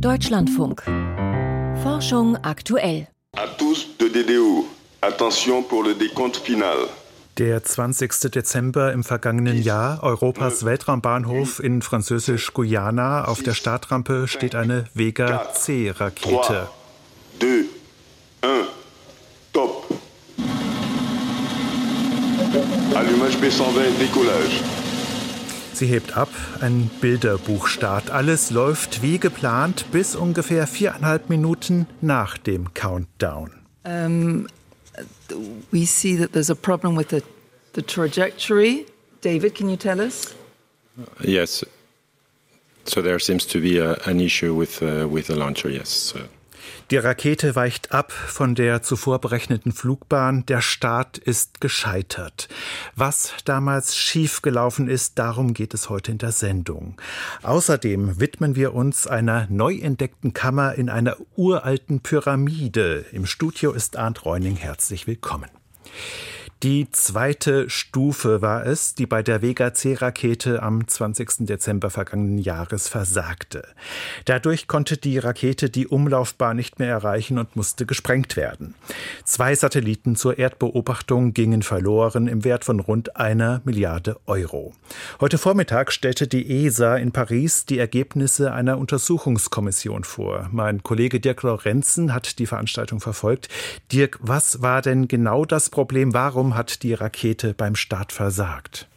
Deutschlandfunk. Forschung aktuell. À tous de DDO. Attention pour le décompte final. Der 20. Dezember im vergangenen Jahr, Europas Weltraumbahnhof in Französisch-Guyana. Auf der Startrampe steht eine Vega C-Rakete. 2, 1, top. Allumage B120, décollage. Sie hebt ab, ein Bilderbuchstart. Alles läuft wie geplant bis ungefähr viereinhalb Minuten nach dem Countdown. Um, we see that there's a problem with the, the trajectory. David, can you tell us? Yes. So there seems to be a, an issue with uh, with the launcher. Yes. So. Die Rakete weicht ab von der zuvor berechneten Flugbahn. Der Start ist gescheitert. Was damals schiefgelaufen ist, darum geht es heute in der Sendung. Außerdem widmen wir uns einer neu entdeckten Kammer in einer uralten Pyramide. Im Studio ist Arndt Reuning. Herzlich willkommen. Die zweite Stufe war es, die bei der Vega C-Rakete am 20. Dezember vergangenen Jahres versagte. Dadurch konnte die Rakete die Umlaufbahn nicht mehr erreichen und musste gesprengt werden. Zwei Satelliten zur Erdbeobachtung gingen verloren im Wert von rund einer Milliarde Euro. Heute Vormittag stellte die ESA in Paris die Ergebnisse einer Untersuchungskommission vor. Mein Kollege Dirk Lorenzen hat die Veranstaltung verfolgt. Dirk, was war denn genau das Problem? Warum hat die Rakete beim Start versagt?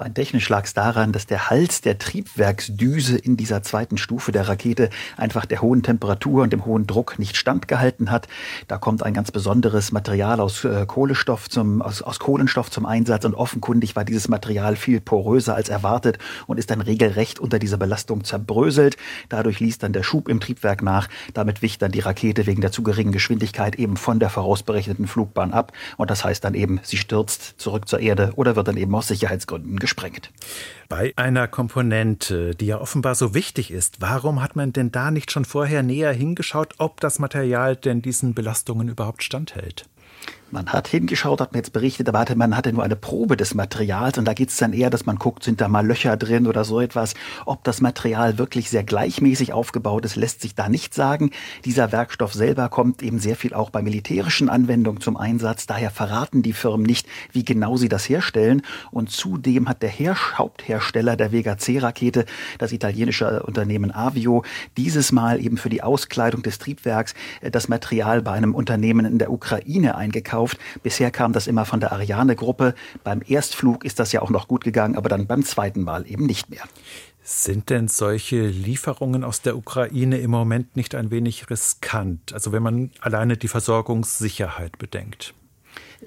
Rein technisch lag es daran, dass der Hals der Triebwerksdüse in dieser zweiten Stufe der Rakete einfach der hohen Temperatur und dem hohen Druck nicht standgehalten hat. Da kommt ein ganz besonderes Material aus äh, Kohlenstoff zum, aus, aus Kohlenstoff zum Einsatz und offenkundig war dieses Material viel poröser als erwartet und ist dann regelrecht unter dieser Belastung zerbröselt. Dadurch ließ dann der Schub im Triebwerk nach. Damit wich dann die Rakete wegen der zu geringen Geschwindigkeit eben von der vorausberechneten Flugbahn ab. Und das heißt dann eben, sie stürzt zurück zur Erde oder wird dann eben aus Sicherheitsgründen gesprengt. Bei einer Komponente, die ja offenbar so wichtig ist, warum hat man denn da nicht schon vorher näher hingeschaut, ob das Material denn diesen Belastungen überhaupt standhält? Man hat hingeschaut, hat mir jetzt berichtet, aber hatte, man hatte nur eine Probe des Materials und da geht es dann eher, dass man guckt, sind da mal Löcher drin oder so etwas. Ob das Material wirklich sehr gleichmäßig aufgebaut ist, lässt sich da nicht sagen. Dieser Werkstoff selber kommt eben sehr viel auch bei militärischen Anwendungen zum Einsatz. Daher verraten die Firmen nicht, wie genau sie das herstellen. Und zudem hat der Her Haupthersteller der Vega C-Rakete, das italienische Unternehmen Avio, dieses Mal eben für die Auskleidung des Triebwerks äh, das Material bei einem Unternehmen in der Ukraine eingekauft gekauft. Bisher kam das immer von der Ariane-Gruppe. Beim Erstflug ist das ja auch noch gut gegangen, aber dann beim zweiten Mal eben nicht mehr. Sind denn solche Lieferungen aus der Ukraine im Moment nicht ein wenig riskant? Also wenn man alleine die Versorgungssicherheit bedenkt?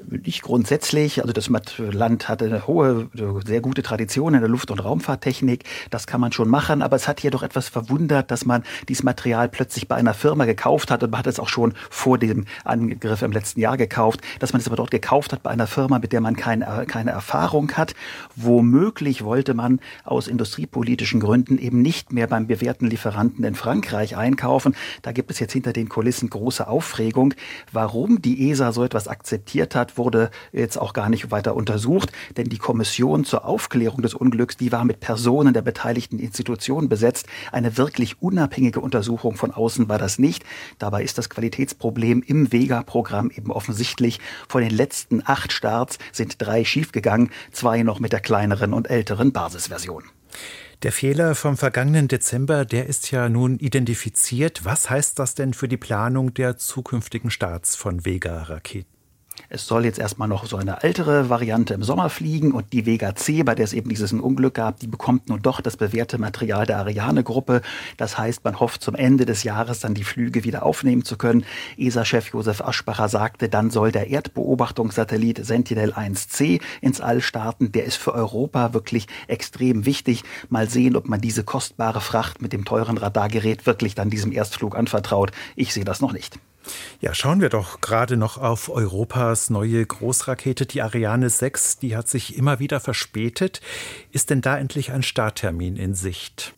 Nicht grundsätzlich. Also das Land hat eine hohe, sehr gute Tradition in der Luft- und Raumfahrttechnik. Das kann man schon machen. Aber es hat hier doch etwas verwundert, dass man dieses Material plötzlich bei einer Firma gekauft hat. Und man hat es auch schon vor dem Angriff im letzten Jahr gekauft. Dass man es aber dort gekauft hat bei einer Firma, mit der man keine, keine Erfahrung hat. Womöglich wollte man aus industriepolitischen Gründen eben nicht mehr beim bewährten Lieferanten in Frankreich einkaufen. Da gibt es jetzt hinter den Kulissen große Aufregung. Warum die ESA so etwas akzeptiert hat, hat, wurde jetzt auch gar nicht weiter untersucht, denn die Kommission zur Aufklärung des Unglücks, die war mit Personen der beteiligten Institutionen besetzt. Eine wirklich unabhängige Untersuchung von außen war das nicht. Dabei ist das Qualitätsproblem im Vega-Programm eben offensichtlich. Von den letzten acht Starts sind drei schiefgegangen, zwei noch mit der kleineren und älteren Basisversion. Der Fehler vom vergangenen Dezember, der ist ja nun identifiziert. Was heißt das denn für die Planung der zukünftigen Starts von Vega-Raketen? Es soll jetzt erstmal noch so eine ältere Variante im Sommer fliegen und die Vega C, bei der es eben dieses Unglück gab, die bekommt nun doch das bewährte Material der Ariane-Gruppe. Das heißt, man hofft zum Ende des Jahres dann die Flüge wieder aufnehmen zu können. ESA-Chef Josef Aschbacher sagte, dann soll der Erdbeobachtungssatellit Sentinel-1C ins All starten. Der ist für Europa wirklich extrem wichtig. Mal sehen, ob man diese kostbare Fracht mit dem teuren Radargerät wirklich dann diesem Erstflug anvertraut. Ich sehe das noch nicht. Ja, schauen wir doch gerade noch auf Europas neue Großrakete, die Ariane 6. Die hat sich immer wieder verspätet. Ist denn da endlich ein Starttermin in Sicht?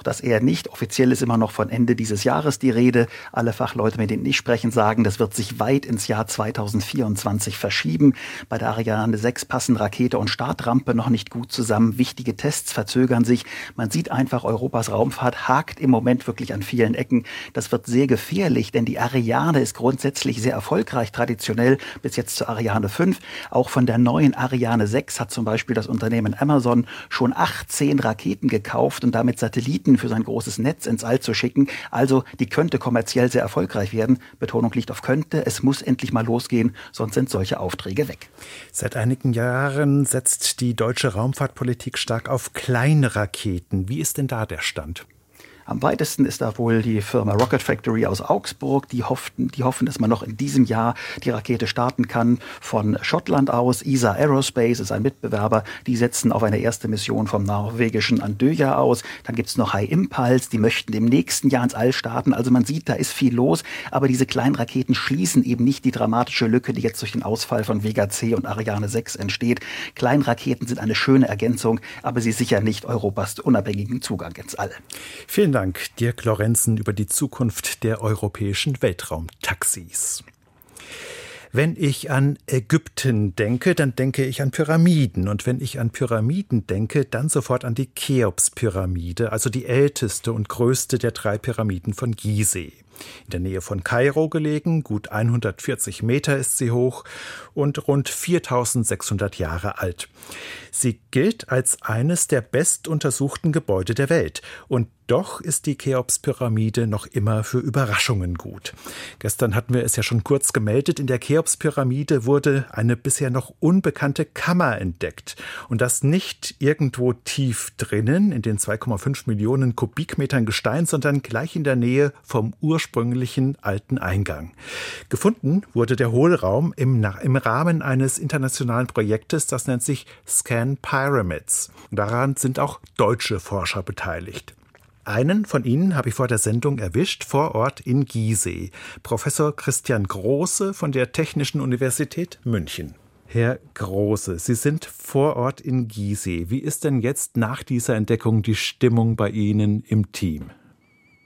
Auch das eher nicht. Offiziell ist immer noch von Ende dieses Jahres die Rede. Alle Fachleute, mit denen ich sprechen, sagen, das wird sich weit ins Jahr 2024 verschieben. Bei der Ariane 6 passen Rakete und Startrampe noch nicht gut zusammen. Wichtige Tests verzögern sich. Man sieht einfach, Europas Raumfahrt hakt im Moment wirklich an vielen Ecken. Das wird sehr gefährlich, denn die Ariane ist grundsätzlich sehr erfolgreich, traditionell bis jetzt zur Ariane 5. Auch von der neuen Ariane 6 hat zum Beispiel das Unternehmen Amazon schon 18 Raketen gekauft und damit Satelliten für sein großes Netz ins All zu schicken. Also die könnte kommerziell sehr erfolgreich werden. Betonung liegt auf könnte. Es muss endlich mal losgehen, sonst sind solche Aufträge weg. Seit einigen Jahren setzt die deutsche Raumfahrtpolitik stark auf kleine Raketen. Wie ist denn da der Stand? Am weitesten ist da wohl die Firma Rocket Factory aus Augsburg. Die hoffen, die hoffen, dass man noch in diesem Jahr die Rakete starten kann. Von Schottland aus. ESA Aerospace ist ein Mitbewerber. Die setzen auf eine erste Mission vom norwegischen Andøya aus. Dann gibt's noch High Impulse. Die möchten im nächsten Jahr ins All starten. Also man sieht, da ist viel los. Aber diese kleinen Raketen schließen eben nicht die dramatische Lücke, die jetzt durch den Ausfall von Vega C und Ariane 6 entsteht. Kleinraketen sind eine schöne Ergänzung, aber sie sichern nicht Europas unabhängigen Zugang ins All. Vielen Dank. Dank, Dirk Lorenzen, über die Zukunft der europäischen Weltraumtaxis. Wenn ich an Ägypten denke, dann denke ich an Pyramiden. Und wenn ich an Pyramiden denke, dann sofort an die Cheops-Pyramide, also die älteste und größte der drei Pyramiden von Gizeh. In der Nähe von Kairo gelegen, gut 140 Meter ist sie hoch und rund 4600 Jahre alt. Sie gilt als eines der bestuntersuchten Gebäude der Welt und doch ist die Cheops-Pyramide noch immer für Überraschungen gut. Gestern hatten wir es ja schon kurz gemeldet. In der Cheops-Pyramide wurde eine bisher noch unbekannte Kammer entdeckt. Und das nicht irgendwo tief drinnen, in den 2,5 Millionen Kubikmetern Gestein, sondern gleich in der Nähe vom ursprünglichen alten Eingang. Gefunden wurde der Hohlraum im, im Rahmen eines internationalen Projektes, das nennt sich Scan Pyramids. Daran sind auch deutsche Forscher beteiligt. Einen von Ihnen habe ich vor der Sendung erwischt, vor Ort in Gizeh. Professor Christian Große von der Technischen Universität München. Herr Große, Sie sind vor Ort in Gizeh. Wie ist denn jetzt nach dieser Entdeckung die Stimmung bei Ihnen im Team?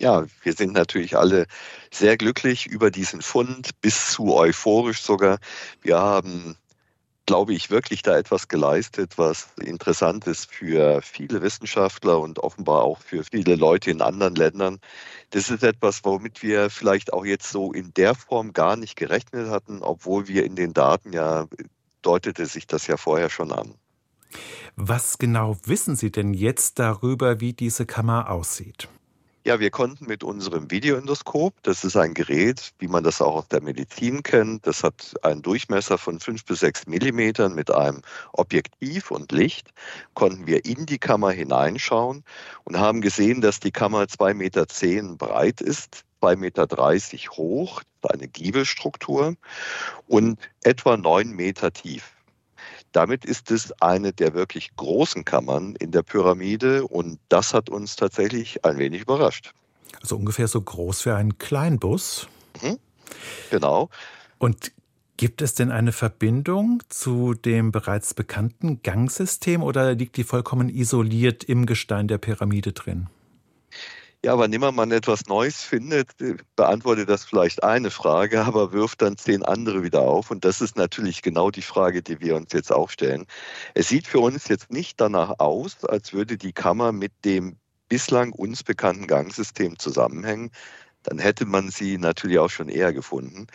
Ja, wir sind natürlich alle sehr glücklich über diesen Fund, bis zu euphorisch sogar. Wir haben glaube ich, wirklich da etwas geleistet, was interessant ist für viele Wissenschaftler und offenbar auch für viele Leute in anderen Ländern. Das ist etwas, womit wir vielleicht auch jetzt so in der Form gar nicht gerechnet hatten, obwohl wir in den Daten ja deutete sich das ja vorher schon an. Was genau wissen Sie denn jetzt darüber, wie diese Kammer aussieht? Ja, wir konnten mit unserem Videoendoskop, das ist ein Gerät, wie man das auch aus der Medizin kennt, das hat einen Durchmesser von fünf bis sechs Millimetern mit einem Objektiv und Licht, konnten wir in die Kammer hineinschauen und haben gesehen, dass die Kammer zwei Meter zehn breit ist, zwei Meter dreißig hoch, eine Giebelstruktur und etwa neun Meter tief. Damit ist es eine der wirklich großen Kammern in der Pyramide und das hat uns tatsächlich ein wenig überrascht. Also ungefähr so groß wie ein Kleinbus. Mhm. Genau. Und Gibt es denn eine Verbindung zu dem bereits bekannten Gangsystem oder liegt die vollkommen isoliert im Gestein der Pyramide drin? Ja, wann immer man etwas Neues findet, äh, beantwortet das vielleicht eine Frage, aber wirft dann zehn andere wieder auf. Und das ist natürlich genau die Frage, die wir uns jetzt auch stellen. Es sieht für uns jetzt nicht danach aus, als würde die Kammer mit dem bislang uns bekannten Gangsystem zusammenhängen. Dann hätte man sie natürlich auch schon eher gefunden.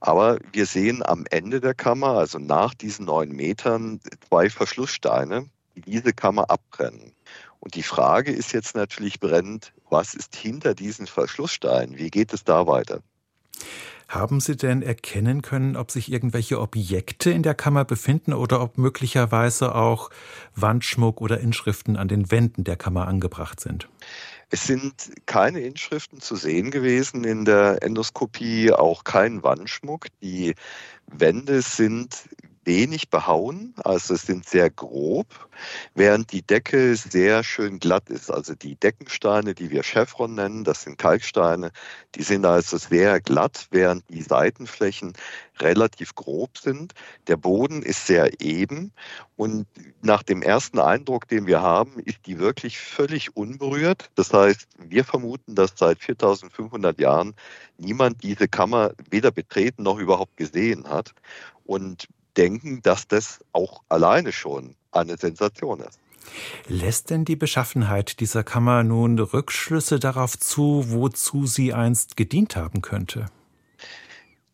Aber wir sehen am Ende der Kammer, also nach diesen neun Metern, zwei Verschlusssteine, die diese Kammer abbrennen. Und die Frage ist jetzt natürlich brennend, was ist hinter diesen Verschlusssteinen? Wie geht es da weiter? Haben Sie denn erkennen können, ob sich irgendwelche Objekte in der Kammer befinden oder ob möglicherweise auch Wandschmuck oder Inschriften an den Wänden der Kammer angebracht sind? Es sind keine Inschriften zu sehen gewesen in der Endoskopie, auch kein Wandschmuck. Die Wände sind wenig behauen, also sind sehr grob, während die Decke sehr schön glatt ist. Also die Deckensteine, die wir Chevron nennen, das sind Kalksteine, die sind also sehr glatt, während die Seitenflächen relativ grob sind. Der Boden ist sehr eben und nach dem ersten Eindruck, den wir haben, ist die wirklich völlig unberührt. Das heißt, wir vermuten, dass seit 4500 Jahren niemand diese Kammer weder betreten noch überhaupt gesehen hat und denken, dass das auch alleine schon eine Sensation ist. Lässt denn die Beschaffenheit dieser Kammer nun Rückschlüsse darauf zu, wozu sie einst gedient haben könnte?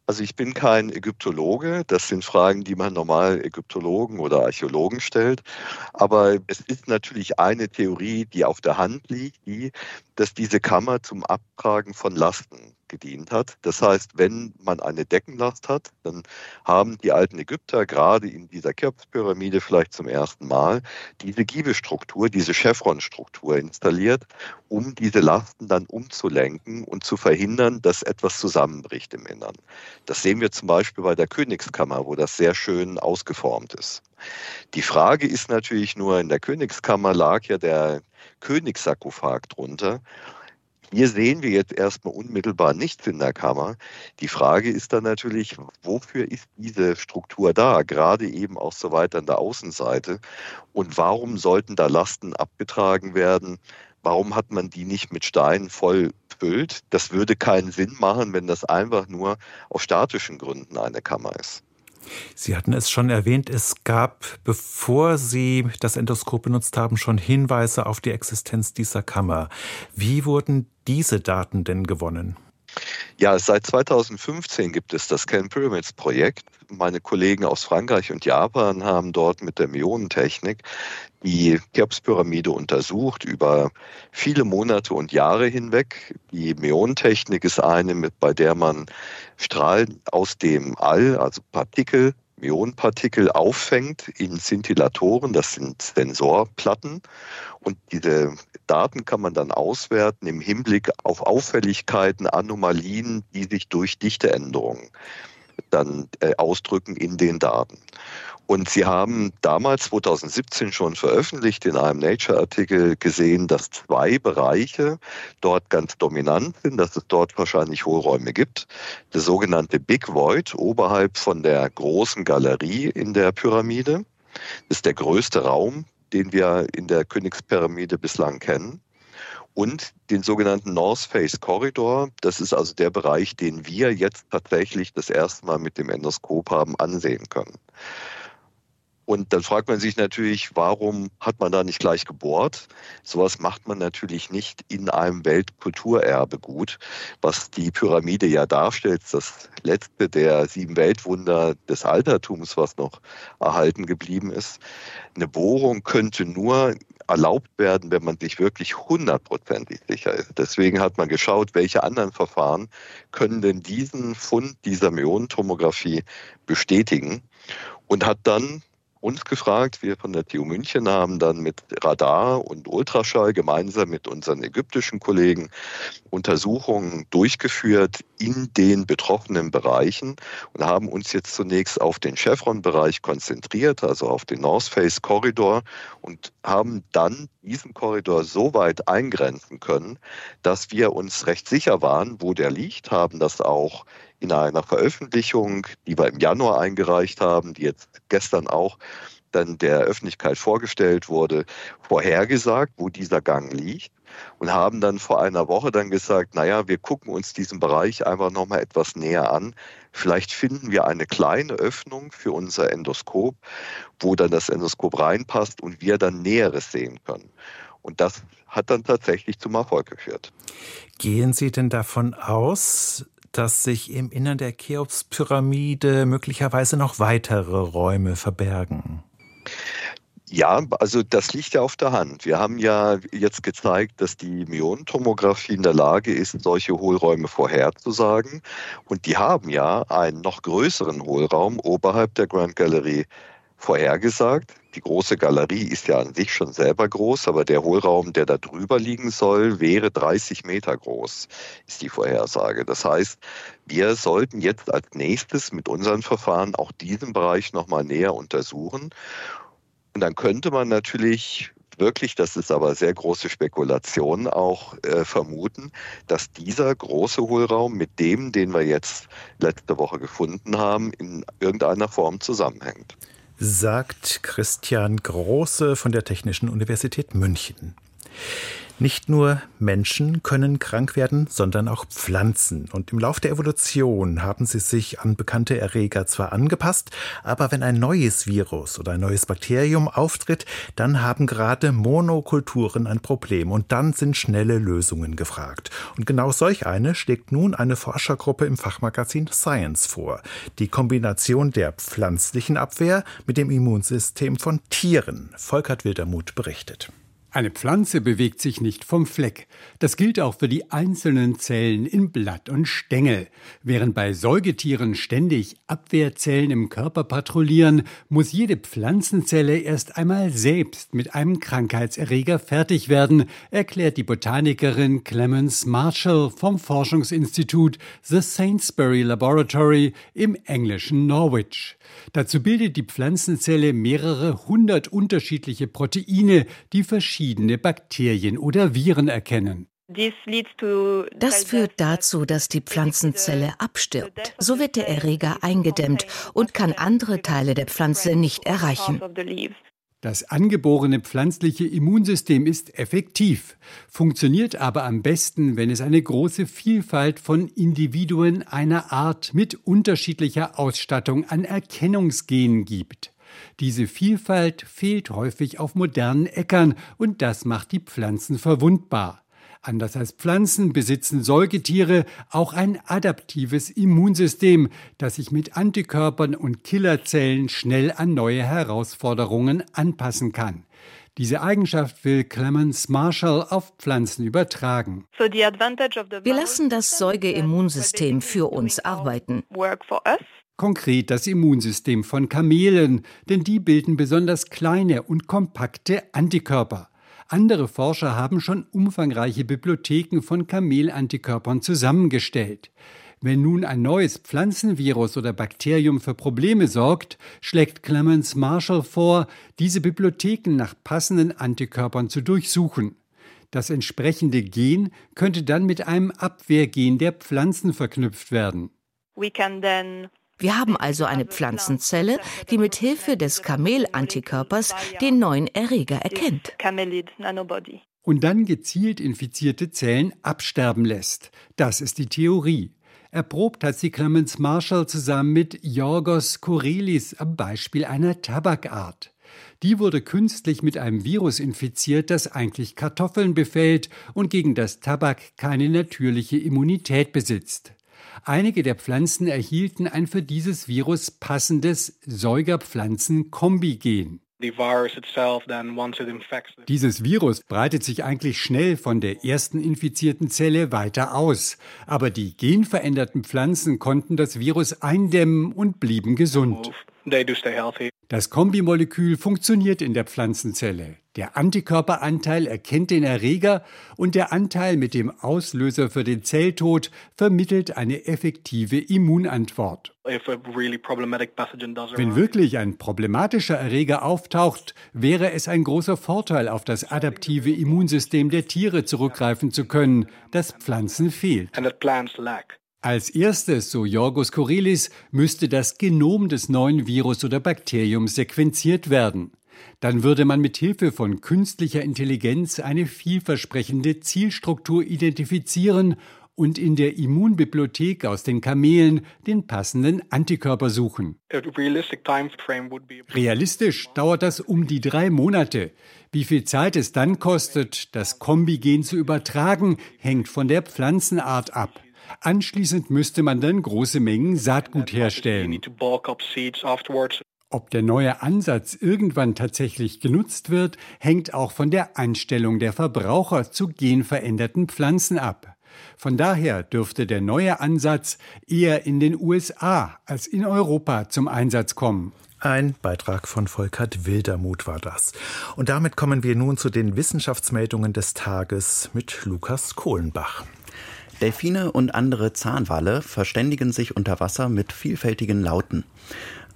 Also ich bin kein Ägyptologe. Das sind Fragen, die man normal Ägyptologen oder Archäologen stellt. Aber es ist natürlich eine Theorie, die auf der Hand liegt, die, dass diese Kammer zum Abtragen von Lasten gedient hat. Das heißt, wenn man eine Deckenlast hat, dann haben die alten Ägypter gerade in dieser Cheops-Pyramide vielleicht zum ersten Mal diese Giebestruktur, diese Chevron-Struktur installiert, um diese Lasten dann umzulenken und zu verhindern, dass etwas zusammenbricht im Innern. Das sehen wir zum Beispiel bei der Königskammer, wo das sehr schön ausgeformt ist. Die Frage ist natürlich nur, in der Königskammer lag ja der Königssarkophag drunter. Hier sehen wir jetzt erstmal unmittelbar nichts in der Kammer. Die Frage ist dann natürlich, wofür ist diese Struktur da, gerade eben auch so weit an der Außenseite? Und warum sollten da Lasten abgetragen werden? Warum hat man die nicht mit Steinen voll füllt? Das würde keinen Sinn machen, wenn das einfach nur aus statischen Gründen eine Kammer ist. Sie hatten es schon erwähnt, es gab, bevor Sie das Endoskop benutzt haben, schon Hinweise auf die Existenz dieser Kammer. Wie wurden diese Daten denn gewonnen? Ja, seit 2015 gibt es das Can Pyramids Projekt. Meine Kollegen aus Frankreich und Japan haben dort mit der Myonentechnik die Cheops-Pyramide untersucht über viele Monate und Jahre hinweg. Die Myonentechnik ist eine, bei der man Strahlen aus dem All, also Partikel, Myonenpartikel auffängt in Szintillatoren, das sind Sensorplatten. Und diese Daten kann man dann auswerten im Hinblick auf Auffälligkeiten, Anomalien, die sich durch Dichteänderungen dann äh, ausdrücken in den Daten. Und Sie haben damals 2017 schon veröffentlicht in einem Nature-Artikel gesehen, dass zwei Bereiche dort ganz dominant sind, dass es dort wahrscheinlich Hohlräume gibt. Der sogenannte Big Void oberhalb von der großen Galerie in der Pyramide. Das ist der größte Raum, den wir in der Königspyramide bislang kennen und den sogenannten North Face Corridor. Das ist also der Bereich, den wir jetzt tatsächlich das erste Mal mit dem Endoskop haben ansehen können. Und dann fragt man sich natürlich, warum hat man da nicht gleich gebohrt? Sowas macht man natürlich nicht in einem Weltkulturerbegut, was die Pyramide ja darstellt, das letzte der sieben Weltwunder des Altertums, was noch erhalten geblieben ist. Eine Bohrung könnte nur erlaubt werden, wenn man sich wirklich hundertprozentig sicher ist. Deswegen hat man geschaut, welche anderen Verfahren können denn diesen Fund dieser Myonentomographie bestätigen und hat dann uns gefragt. Wir von der TU München haben dann mit Radar und Ultraschall gemeinsam mit unseren ägyptischen Kollegen Untersuchungen durchgeführt in den betroffenen Bereichen und haben uns jetzt zunächst auf den Chevron-Bereich konzentriert, also auf den North Face Korridor und haben dann diesen Korridor so weit eingrenzen können, dass wir uns recht sicher waren, wo der liegt, haben das auch in einer Veröffentlichung, die wir im Januar eingereicht haben, die jetzt gestern auch dann der Öffentlichkeit vorgestellt wurde, vorhergesagt, wo dieser Gang liegt und haben dann vor einer Woche dann gesagt, naja, wir gucken uns diesen Bereich einfach nochmal etwas näher an. Vielleicht finden wir eine kleine Öffnung für unser Endoskop, wo dann das Endoskop reinpasst und wir dann Näheres sehen können. Und das hat dann tatsächlich zum Erfolg geführt. Gehen Sie denn davon aus, dass sich im Innern der Cheops-Pyramide möglicherweise noch weitere Räume verbergen? Ja, also das liegt ja auf der Hand. Wir haben ja jetzt gezeigt, dass die Myonentomographie in der Lage ist, solche Hohlräume vorherzusagen. Und die haben ja einen noch größeren Hohlraum oberhalb der Grand Gallery vorhergesagt. Die große Galerie ist ja an sich schon selber groß, aber der Hohlraum, der da drüber liegen soll, wäre 30 Meter groß, ist die Vorhersage. Das heißt, wir sollten jetzt als nächstes mit unseren Verfahren auch diesen Bereich nochmal näher untersuchen. Und dann könnte man natürlich wirklich, das ist aber sehr große Spekulation, auch äh, vermuten, dass dieser große Hohlraum mit dem, den wir jetzt letzte Woche gefunden haben, in irgendeiner Form zusammenhängt sagt Christian Große von der Technischen Universität München. Nicht nur Menschen können krank werden, sondern auch Pflanzen. Und im Lauf der Evolution haben sie sich an bekannte Erreger zwar angepasst, aber wenn ein neues Virus oder ein neues Bakterium auftritt, dann haben gerade Monokulturen ein Problem und dann sind schnelle Lösungen gefragt. Und genau solch eine schlägt nun eine Forschergruppe im Fachmagazin Science vor. Die Kombination der pflanzlichen Abwehr mit dem Immunsystem von Tieren. Volkert Wildermuth berichtet. Eine Pflanze bewegt sich nicht vom Fleck. Das gilt auch für die einzelnen Zellen in Blatt und Stängel. Während bei Säugetieren ständig Abwehrzellen im Körper patrouillieren, muss jede Pflanzenzelle erst einmal selbst mit einem Krankheitserreger fertig werden, erklärt die Botanikerin Clemens Marshall vom Forschungsinstitut The Sainsbury Laboratory im englischen Norwich. Dazu bildet die Pflanzenzelle mehrere hundert unterschiedliche Proteine, die verschiedene Bakterien oder Viren erkennen. Das führt dazu, dass die Pflanzenzelle abstirbt. So wird der Erreger eingedämmt und kann andere Teile der Pflanze nicht erreichen. Das angeborene pflanzliche Immunsystem ist effektiv, funktioniert aber am besten, wenn es eine große Vielfalt von Individuen einer Art mit unterschiedlicher Ausstattung an Erkennungsgenen gibt. Diese Vielfalt fehlt häufig auf modernen Äckern und das macht die Pflanzen verwundbar. Anders als Pflanzen besitzen Säugetiere auch ein adaptives Immunsystem, das sich mit Antikörpern und Killerzellen schnell an neue Herausforderungen anpassen kann. Diese Eigenschaft will Clemens Marshall auf Pflanzen übertragen. Wir lassen das Säugeimmunsystem für uns arbeiten. Konkret das Immunsystem von Kamelen, denn die bilden besonders kleine und kompakte Antikörper. Andere Forscher haben schon umfangreiche Bibliotheken von Kamelantikörpern zusammengestellt. Wenn nun ein neues Pflanzenvirus oder Bakterium für Probleme sorgt, schlägt Clemens Marshall vor, diese Bibliotheken nach passenden Antikörpern zu durchsuchen. Das entsprechende Gen könnte dann mit einem Abwehrgen der Pflanzen verknüpft werden. We can then wir haben also eine Pflanzenzelle, die mit Hilfe des Kamel-Antikörpers den neuen Erreger erkennt. Und dann gezielt infizierte Zellen absterben lässt. Das ist die Theorie. Erprobt hat sie Clemens Marshall zusammen mit Yorgos Korelis am Beispiel einer Tabakart. Die wurde künstlich mit einem Virus infiziert, das eigentlich Kartoffeln befällt und gegen das Tabak keine natürliche Immunität besitzt. Einige der Pflanzen erhielten ein für dieses Virus passendes Säugerpflanzen-Kombigen. Dieses Virus breitet sich eigentlich schnell von der ersten infizierten Zelle weiter aus. Aber die genveränderten Pflanzen konnten das Virus eindämmen und blieben gesund. Das Kombimolekül funktioniert in der Pflanzenzelle. Der Antikörperanteil erkennt den Erreger und der Anteil mit dem Auslöser für den Zelltod vermittelt eine effektive Immunantwort. Wenn wirklich ein problematischer Erreger auftaucht, wäre es ein großer Vorteil, auf das adaptive Immunsystem der Tiere zurückgreifen zu können, das Pflanzen fehlt. Als erstes, so Jorgos Korelis, müsste das Genom des neuen Virus oder Bakteriums sequenziert werden. Dann würde man mit Hilfe von künstlicher Intelligenz eine vielversprechende Zielstruktur identifizieren und in der Immunbibliothek aus den Kamelen den passenden Antikörper suchen. Realistisch dauert das um die drei Monate. Wie viel Zeit es dann kostet, das Kombigen zu übertragen, hängt von der Pflanzenart ab. Anschließend müsste man dann große Mengen Saatgut herstellen. Ob der neue Ansatz irgendwann tatsächlich genutzt wird, hängt auch von der Einstellung der Verbraucher zu genveränderten Pflanzen ab. Von daher dürfte der neue Ansatz eher in den USA als in Europa zum Einsatz kommen. Ein Beitrag von Volkert Wildermuth war das. Und damit kommen wir nun zu den Wissenschaftsmeldungen des Tages mit Lukas Kohlenbach. Delfine und andere Zahnwale verständigen sich unter Wasser mit vielfältigen Lauten.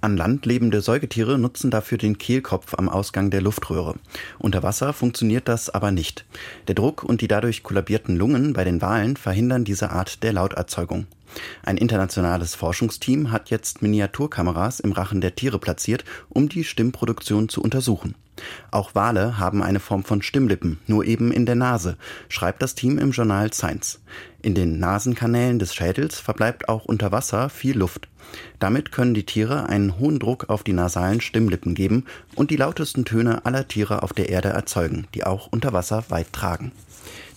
An Land lebende Säugetiere nutzen dafür den Kehlkopf am Ausgang der Luftröhre. Unter Wasser funktioniert das aber nicht. Der Druck und die dadurch kollabierten Lungen bei den Walen verhindern diese Art der Lauterzeugung. Ein internationales Forschungsteam hat jetzt Miniaturkameras im Rachen der Tiere platziert, um die Stimmproduktion zu untersuchen. Auch Wale haben eine Form von Stimmlippen, nur eben in der Nase, schreibt das Team im Journal Science. In den Nasenkanälen des Schädels verbleibt auch unter Wasser viel Luft. Damit können die Tiere einen hohen Druck auf die nasalen Stimmlippen geben und die lautesten Töne aller Tiere auf der Erde erzeugen, die auch unter Wasser weit tragen.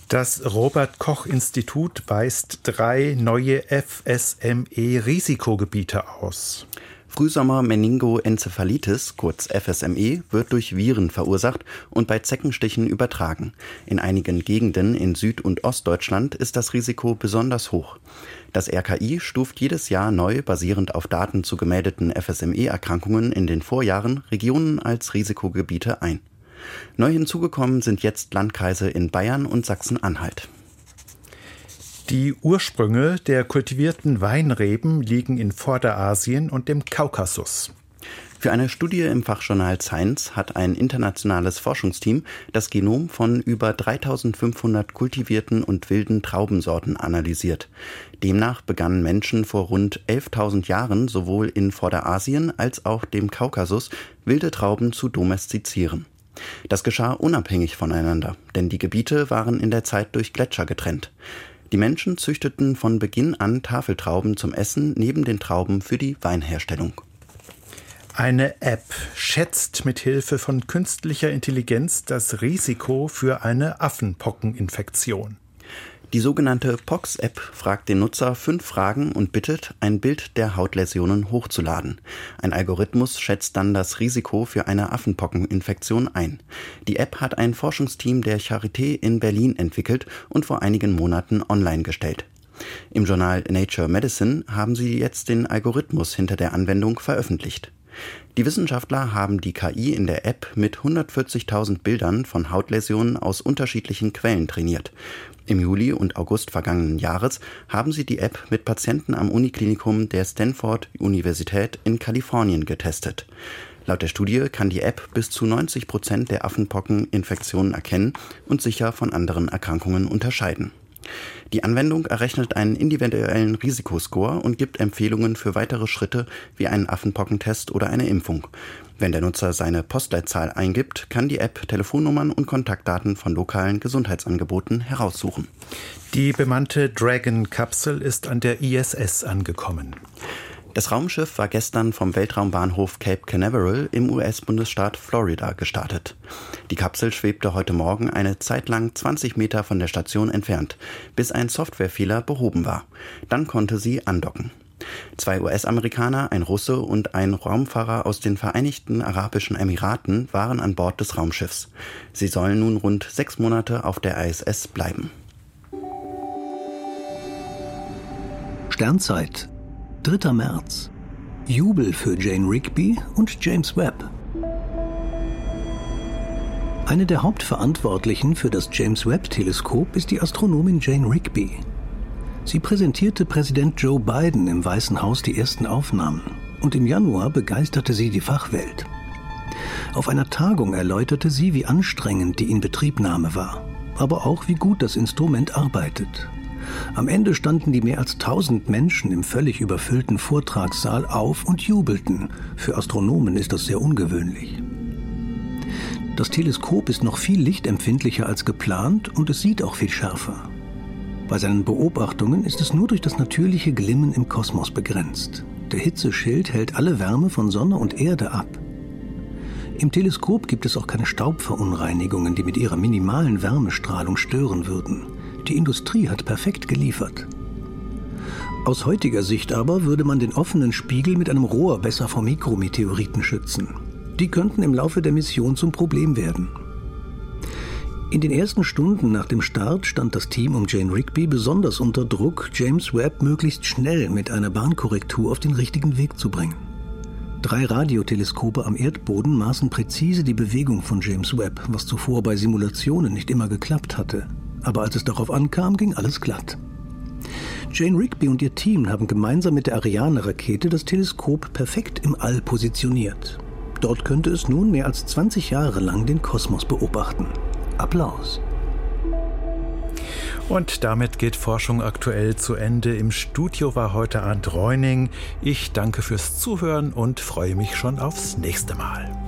Das Robert Koch Institut weist drei neue FSME-Risikogebiete aus. Frühsommer-Meningoenzephalitis, kurz FSME, wird durch Viren verursacht und bei Zeckenstichen übertragen. In einigen Gegenden in Süd- und Ostdeutschland ist das Risiko besonders hoch. Das RKI stuft jedes Jahr neu, basierend auf Daten zu gemeldeten FSME-Erkrankungen in den Vorjahren, Regionen als Risikogebiete ein. Neu hinzugekommen sind jetzt Landkreise in Bayern und Sachsen-Anhalt. Die Ursprünge der kultivierten Weinreben liegen in Vorderasien und dem Kaukasus. Für eine Studie im Fachjournal Science hat ein internationales Forschungsteam das Genom von über 3500 kultivierten und wilden Traubensorten analysiert. Demnach begannen Menschen vor rund 11.000 Jahren sowohl in Vorderasien als auch dem Kaukasus wilde Trauben zu domestizieren. Das geschah unabhängig voneinander, denn die Gebiete waren in der Zeit durch Gletscher getrennt. Die Menschen züchteten von Beginn an Tafeltrauben zum Essen neben den Trauben für die Weinherstellung. Eine App schätzt mit Hilfe von künstlicher Intelligenz das Risiko für eine Affenpockeninfektion. Die sogenannte Pox-App fragt den Nutzer fünf Fragen und bittet, ein Bild der Hautläsionen hochzuladen. Ein Algorithmus schätzt dann das Risiko für eine Affenpockeninfektion ein. Die App hat ein Forschungsteam der Charité in Berlin entwickelt und vor einigen Monaten online gestellt. Im Journal Nature Medicine haben sie jetzt den Algorithmus hinter der Anwendung veröffentlicht. Die Wissenschaftler haben die KI in der App mit 140.000 Bildern von Hautläsionen aus unterschiedlichen Quellen trainiert. Im Juli und August vergangenen Jahres haben sie die App mit Patienten am Uniklinikum der Stanford Universität in Kalifornien getestet. Laut der Studie kann die App bis zu 90 Prozent der Affenpockeninfektionen erkennen und sicher von anderen Erkrankungen unterscheiden. Die Anwendung errechnet einen individuellen Risikoscore und gibt Empfehlungen für weitere Schritte wie einen Affenpockentest oder eine Impfung. Wenn der Nutzer seine Postleitzahl eingibt, kann die App Telefonnummern und Kontaktdaten von lokalen Gesundheitsangeboten heraussuchen. Die bemannte Dragon-Kapsel ist an der ISS angekommen. Das Raumschiff war gestern vom Weltraumbahnhof Cape Canaveral im US-Bundesstaat Florida gestartet. Die Kapsel schwebte heute Morgen eine Zeit lang 20 Meter von der Station entfernt, bis ein Softwarefehler behoben war. Dann konnte sie andocken. Zwei US-Amerikaner, ein Russe und ein Raumfahrer aus den Vereinigten Arabischen Emiraten waren an Bord des Raumschiffs. Sie sollen nun rund sechs Monate auf der ISS bleiben. Sternzeit 3. März. Jubel für Jane Rigby und James Webb. Eine der Hauptverantwortlichen für das James Webb-Teleskop ist die Astronomin Jane Rigby. Sie präsentierte Präsident Joe Biden im Weißen Haus die ersten Aufnahmen und im Januar begeisterte sie die Fachwelt. Auf einer Tagung erläuterte sie, wie anstrengend die Inbetriebnahme war, aber auch wie gut das Instrument arbeitet am Ende standen die mehr als tausend Menschen im völlig überfüllten Vortragssaal auf und jubelten. Für Astronomen ist das sehr ungewöhnlich. Das Teleskop ist noch viel lichtempfindlicher als geplant und es sieht auch viel schärfer. Bei seinen Beobachtungen ist es nur durch das natürliche Glimmen im Kosmos begrenzt. Der Hitzeschild hält alle Wärme von Sonne und Erde ab. Im Teleskop gibt es auch keine Staubverunreinigungen, die mit ihrer minimalen Wärmestrahlung stören würden. Die Industrie hat perfekt geliefert. Aus heutiger Sicht aber würde man den offenen Spiegel mit einem Rohr besser vor Mikrometeoriten schützen. Die könnten im Laufe der Mission zum Problem werden. In den ersten Stunden nach dem Start stand das Team um Jane Rigby besonders unter Druck, James Webb möglichst schnell mit einer Bahnkorrektur auf den richtigen Weg zu bringen. Drei Radioteleskope am Erdboden maßen präzise die Bewegung von James Webb, was zuvor bei Simulationen nicht immer geklappt hatte. Aber als es darauf ankam, ging alles glatt. Jane Rigby und ihr Team haben gemeinsam mit der Ariane-Rakete das Teleskop perfekt im All positioniert. Dort könnte es nun mehr als 20 Jahre lang den Kosmos beobachten. Applaus. Und damit geht Forschung aktuell zu Ende. Im Studio war heute Arndt Reuning. Ich danke fürs Zuhören und freue mich schon aufs nächste Mal.